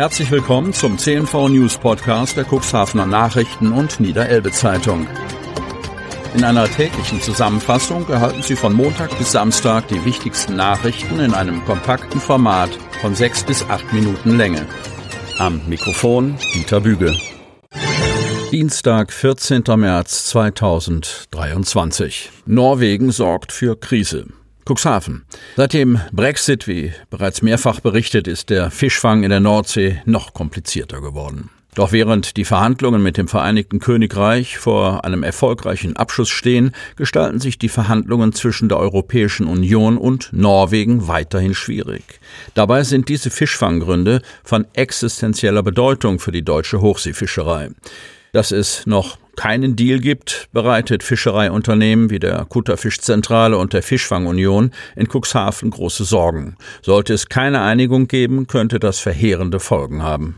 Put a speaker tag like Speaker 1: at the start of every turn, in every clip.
Speaker 1: Herzlich willkommen zum CNV News Podcast der Cuxhavener Nachrichten und Niederelbe Zeitung. In einer täglichen Zusammenfassung erhalten Sie von Montag bis Samstag die wichtigsten Nachrichten in einem kompakten Format von sechs bis acht Minuten Länge. Am Mikrofon Dieter Büge. Dienstag, 14. März 2023. Norwegen sorgt für Krise. Cuxhaven. Seit dem Brexit, wie bereits mehrfach berichtet, ist der Fischfang in der Nordsee noch komplizierter geworden. Doch während die Verhandlungen mit dem Vereinigten Königreich vor einem erfolgreichen Abschluss stehen, gestalten sich die Verhandlungen zwischen der Europäischen Union und Norwegen weiterhin schwierig. Dabei sind diese Fischfanggründe von existenzieller Bedeutung für die deutsche Hochseefischerei. Dass es noch keinen Deal gibt, bereitet Fischereiunternehmen wie der Kutterfischzentrale und der Fischfangunion in Cuxhaven große Sorgen. Sollte es keine Einigung geben, könnte das verheerende Folgen haben.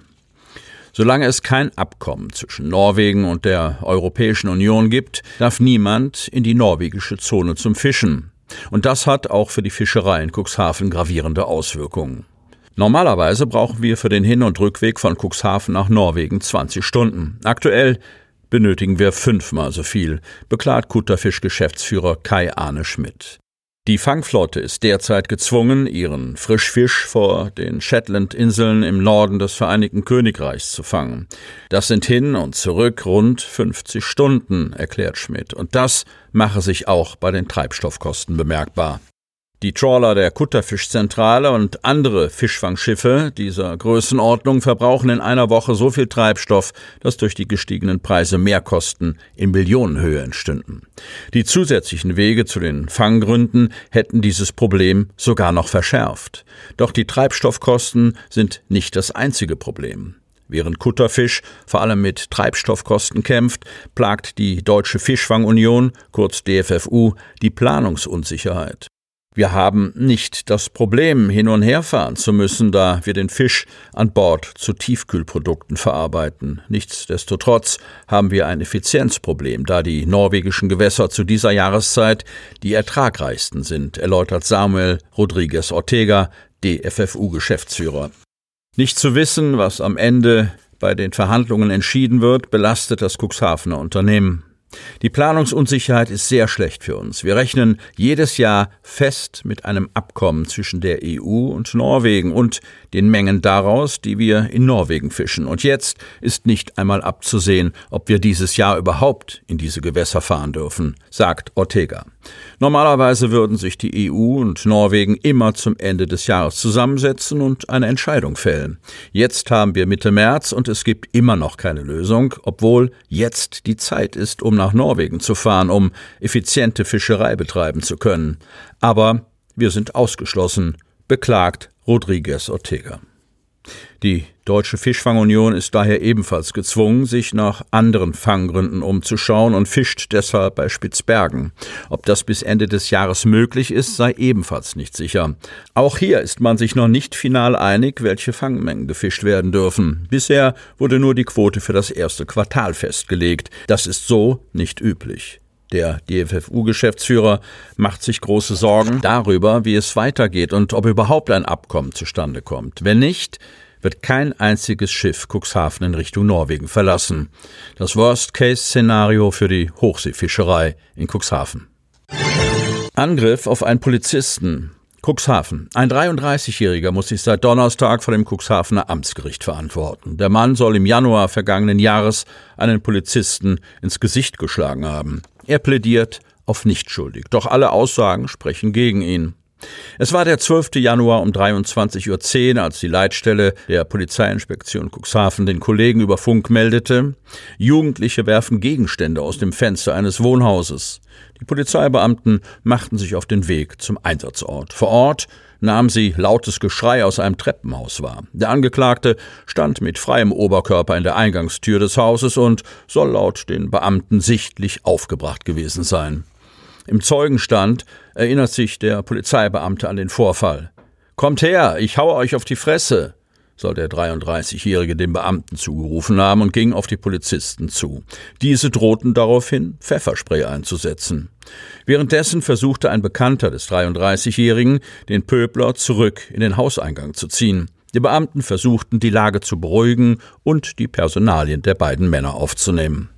Speaker 1: Solange es kein Abkommen zwischen Norwegen und der Europäischen Union gibt, darf niemand in die norwegische Zone zum Fischen. Und das hat auch für die Fischerei in Cuxhaven gravierende Auswirkungen. Normalerweise brauchen wir für den Hin- und Rückweg von Cuxhaven nach Norwegen 20 Stunden. Aktuell benötigen wir fünfmal so viel, beklagt Kutterfisch-Geschäftsführer Kai Arne Schmidt. Die Fangflotte ist derzeit gezwungen, ihren Frischfisch vor den Shetland-Inseln im Norden des Vereinigten Königreichs zu fangen. Das sind hin und zurück rund 50 Stunden, erklärt Schmidt. Und das mache sich auch bei den Treibstoffkosten bemerkbar. Die Trawler der Kutterfischzentrale und andere Fischfangschiffe dieser Größenordnung verbrauchen in einer Woche so viel Treibstoff, dass durch die gestiegenen Preise Mehrkosten in Millionenhöhe entstünden. Die zusätzlichen Wege zu den Fanggründen hätten dieses Problem sogar noch verschärft. Doch die Treibstoffkosten sind nicht das einzige Problem. Während Kutterfisch vor allem mit Treibstoffkosten kämpft, plagt die Deutsche Fischfangunion, kurz DFFU, die Planungsunsicherheit. Wir haben nicht das Problem, hin und her fahren zu müssen, da wir den Fisch an Bord zu Tiefkühlprodukten verarbeiten. Nichtsdestotrotz haben wir ein Effizienzproblem, da die norwegischen Gewässer zu dieser Jahreszeit die ertragreichsten sind, erläutert Samuel Rodriguez Ortega, DFFU-Geschäftsführer. Nicht zu wissen, was am Ende bei den Verhandlungen entschieden wird, belastet das Cuxhavener Unternehmen. Die Planungsunsicherheit ist sehr schlecht für uns. Wir rechnen jedes Jahr fest mit einem Abkommen zwischen der EU und Norwegen und den Mengen daraus, die wir in Norwegen fischen. Und jetzt ist nicht einmal abzusehen, ob wir dieses Jahr überhaupt in diese Gewässer fahren dürfen, sagt Ortega. Normalerweise würden sich die EU und Norwegen immer zum Ende des Jahres zusammensetzen und eine Entscheidung fällen. Jetzt haben wir Mitte März und es gibt immer noch keine Lösung, obwohl jetzt die Zeit ist, um nach Norwegen zu fahren, um effiziente Fischerei betreiben zu können. Aber wir sind ausgeschlossen, beklagt Rodriguez Ortega. Die Deutsche Fischfangunion ist daher ebenfalls gezwungen, sich nach anderen Fanggründen umzuschauen und fischt deshalb bei Spitzbergen. Ob das bis Ende des Jahres möglich ist, sei ebenfalls nicht sicher. Auch hier ist man sich noch nicht final einig, welche Fangmengen gefischt werden dürfen. Bisher wurde nur die Quote für das erste Quartal festgelegt. Das ist so nicht üblich. Der DFFU-Geschäftsführer macht sich große Sorgen darüber, wie es weitergeht und ob überhaupt ein Abkommen zustande kommt. Wenn nicht, wird kein einziges Schiff Cuxhaven in Richtung Norwegen verlassen. Das Worst-Case-Szenario für die Hochseefischerei in Cuxhaven. Angriff auf einen Polizisten. Cuxhaven. Ein 33-Jähriger muss sich seit Donnerstag vor dem Cuxhavener Amtsgericht verantworten. Der Mann soll im Januar vergangenen Jahres einen Polizisten ins Gesicht geschlagen haben. Er plädiert auf nicht schuldig, doch alle Aussagen sprechen gegen ihn. Es war der 12. Januar um 23.10 Uhr, als die Leitstelle der Polizeiinspektion Cuxhaven den Kollegen über Funk meldete, Jugendliche werfen Gegenstände aus dem Fenster eines Wohnhauses. Die Polizeibeamten machten sich auf den Weg zum Einsatzort. Vor Ort nahm sie lautes Geschrei aus einem Treppenhaus wahr. Der Angeklagte stand mit freiem Oberkörper in der Eingangstür des Hauses und soll laut den Beamten sichtlich aufgebracht gewesen sein. Im Zeugenstand erinnert sich der Polizeibeamte an den Vorfall. Kommt her, ich haue euch auf die Fresse, soll der 33-Jährige dem Beamten zugerufen haben und ging auf die Polizisten zu. Diese drohten daraufhin, Pfefferspray einzusetzen. Währenddessen versuchte ein Bekannter des 33-Jährigen, den Pöbler zurück in den Hauseingang zu ziehen. Die Beamten versuchten, die Lage zu beruhigen und die Personalien der beiden Männer aufzunehmen.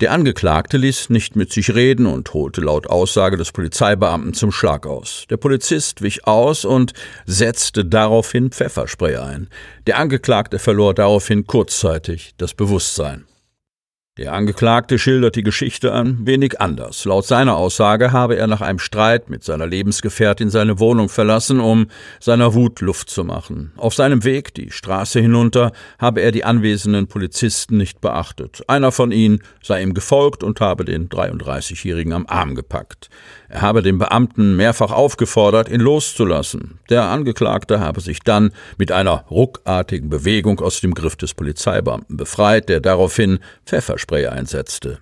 Speaker 1: Der Angeklagte ließ nicht mit sich reden und holte laut Aussage des Polizeibeamten zum Schlag aus. Der Polizist wich aus und setzte daraufhin Pfefferspray ein. Der Angeklagte verlor daraufhin kurzzeitig das Bewusstsein. Der Angeklagte schildert die Geschichte ein wenig anders. Laut seiner Aussage habe er nach einem Streit mit seiner Lebensgefährtin seine Wohnung verlassen, um seiner Wut Luft zu machen. Auf seinem Weg die Straße hinunter habe er die anwesenden Polizisten nicht beachtet. Einer von ihnen sei ihm gefolgt und habe den 33-Jährigen am Arm gepackt. Er habe den Beamten mehrfach aufgefordert, ihn loszulassen. Der Angeklagte habe sich dann mit einer ruckartigen Bewegung aus dem Griff des Polizeibeamten befreit, der daraufhin Pfefferspray einsetzte.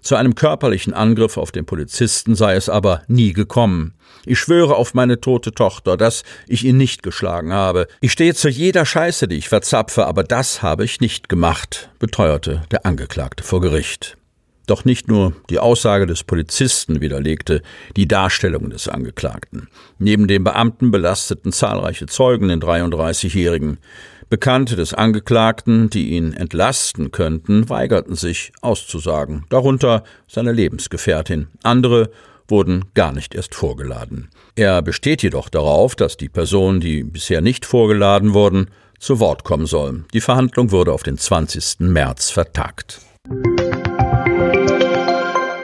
Speaker 1: Zu einem körperlichen Angriff auf den Polizisten sei es aber nie gekommen. Ich schwöre auf meine tote Tochter, dass ich ihn nicht geschlagen habe. Ich stehe zu jeder Scheiße, die ich verzapfe, aber das habe ich nicht gemacht, beteuerte der Angeklagte vor Gericht. Doch nicht nur die Aussage des Polizisten widerlegte die Darstellung des Angeklagten. Neben dem Beamten belasteten zahlreiche Zeugen den 33-Jährigen. Bekannte des Angeklagten, die ihn entlasten könnten, weigerten sich auszusagen, darunter seine Lebensgefährtin. Andere wurden gar nicht erst vorgeladen. Er besteht jedoch darauf, dass die Personen, die bisher nicht vorgeladen wurden, zu Wort kommen sollen. Die Verhandlung wurde auf den 20. März vertagt.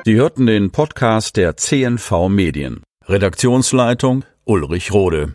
Speaker 1: Sie hörten den Podcast der CNV Medien. Redaktionsleitung Ulrich Rode.